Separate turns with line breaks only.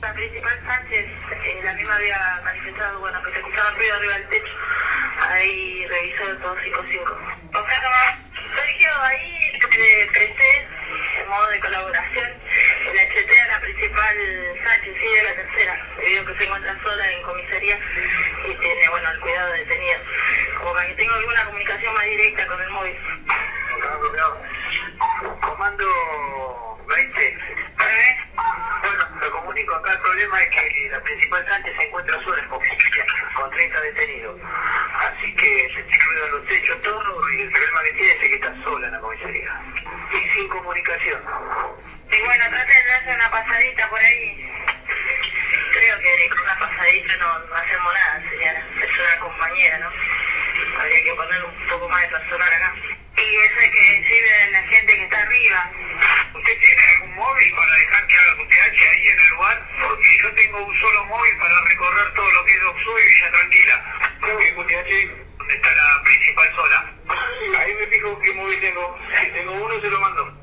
La principal Sánchez, eh, la misma había manifestado, bueno, que se escuchaba ruido arriba del techo. Ahí revisó todo 5-5. O sea, como Sergio, ahí le presté en modo de colaboración la HT a la principal Sánchez, sí, de la tercera, debido a que se encuentra sola en comisaría y tiene, bueno, el cuidado de detenido. Como que tengo alguna comunicación más directa con el móvil.
Comando 20. ¿Eh? Bueno, lo comunico acá. El problema es que la principal Sánchez se encuentra sola en comisaría, con 30 detenidos. Así que se excluyen los techos, todo, y el problema que tiene es que está sola en la comisaría. Y sin comunicación.
Y bueno, traten de hacer una pasadita por ahí. Creo que con una pasadita no, no hacemos nada, señora. Es una compañera, ¿no? Habría que poner un poco más de personal acá. Y eso hay que decirle a la gente que está arriba.
¿Usted tiene algún móvil para dejar que haga su TH ahí en el lugar? Porque yo tengo un solo móvil para recorrer todo lo que es Oxo y Villa Tranquila. ¿Qué QTH? ¿Dónde está la principal sola? Ahí me fijo qué móvil tengo. Uno, se lo mando.